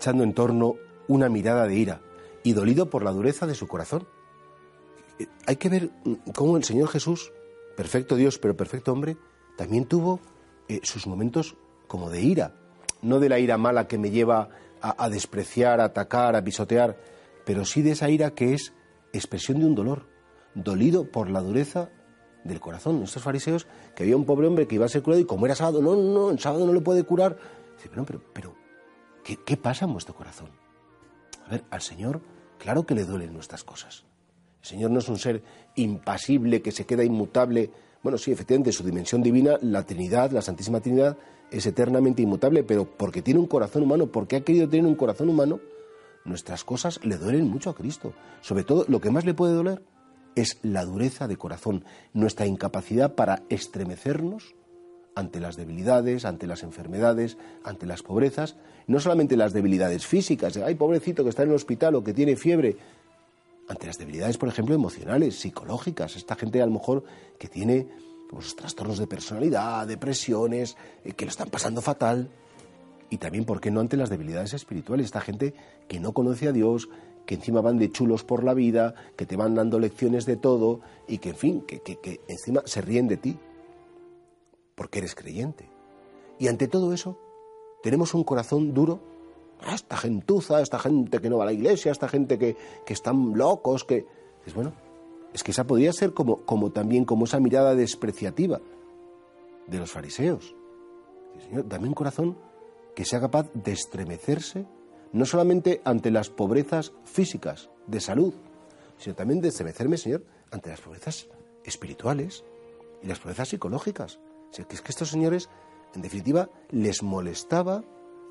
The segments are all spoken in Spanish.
echando en torno una mirada de ira y dolido por la dureza de su corazón. Eh, hay que ver mm, cómo el Señor Jesús, perfecto Dios pero perfecto hombre, también tuvo eh, sus momentos como de ira, no de la ira mala que me lleva a, despreciar, a atacar, a pisotear, pero sí de esa ira que es expresión de un dolor, dolido por la dureza del corazón. Estos fariseos, que había un pobre hombre que iba a ser curado y como era sábado, no, no, el sábado no le puede curar. Dice, pero, pero, pero ¿qué, ¿qué pasa en vuestro corazón? A ver, al Señor, claro que le duelen nuestras cosas. El Señor no es un ser impasible que se queda inmutable. Bueno, sí, efectivamente, su dimensión divina, la Trinidad, la Santísima Trinidad, es eternamente inmutable, pero porque tiene un corazón humano, porque ha querido tener un corazón humano, nuestras cosas le duelen mucho a Cristo. Sobre todo, lo que más le puede doler es la dureza de corazón, nuestra incapacidad para estremecernos ante las debilidades, ante las enfermedades, ante las pobrezas, no solamente las debilidades físicas, hay pobrecito que está en el hospital o que tiene fiebre, ante las debilidades, por ejemplo, emocionales, psicológicas, esta gente a lo mejor que tiene pues, trastornos de personalidad, depresiones, eh, que lo están pasando fatal, y también, ¿por qué no?, ante las debilidades espirituales, esta gente que no conoce a Dios, que encima van de chulos por la vida, que te van dando lecciones de todo y que, en fin, que, que, encima se ríen de ti porque eres creyente. Y ante todo eso, tenemos un corazón duro. Ah, esta gentuza, esta gente que no va a la iglesia, esta gente que, que están locos, que... Es bueno, es que esa podría ser como, como también como esa mirada despreciativa de los fariseos. Señor, dame un corazón que sea capaz de estremecerse no solamente ante las pobrezas físicas de salud, sino también de estremecerme, Señor, ante las pobrezas espirituales y las pobrezas psicológicas. O sea, que es que estos señores, en definitiva, les molestaba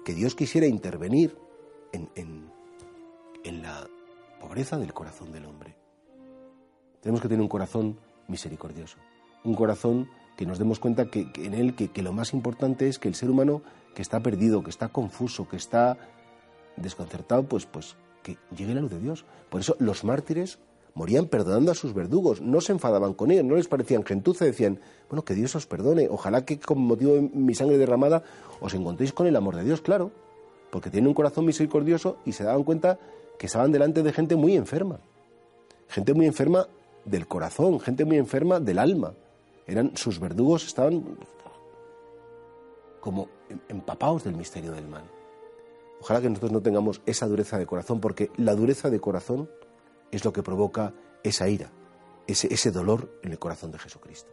que Dios quisiera intervenir en, en, la pobreza del corazón del hombre. Tenemos que tener un corazón misericordioso, un corazón que nos demos cuenta que, en él que, que, lo más importante es que el ser humano que está perdido, que está confuso, que está desconcertado, pues, pues que llegue la luz de Dios. Por eso los mártires morían perdonando a sus verdugos, no se enfadaban con ellos, no les parecían gentuza, decían, bueno, que Dios os perdone, ojalá que con motivo de mi sangre derramada os encontréis con el amor de Dios, claro, porque tienen un corazón misericordioso y se daban cuenta que estaban delante de gente muy enferma, gente muy enferma del corazón, gente muy enferma del alma. Eran sus verdugos estaban como empapados del misterio del mal. Ojalá que nosotros no tengamos esa dureza de corazón, porque la dureza de corazón es lo que provoca esa ira, ese, dolor en el corazón de Jesucristo.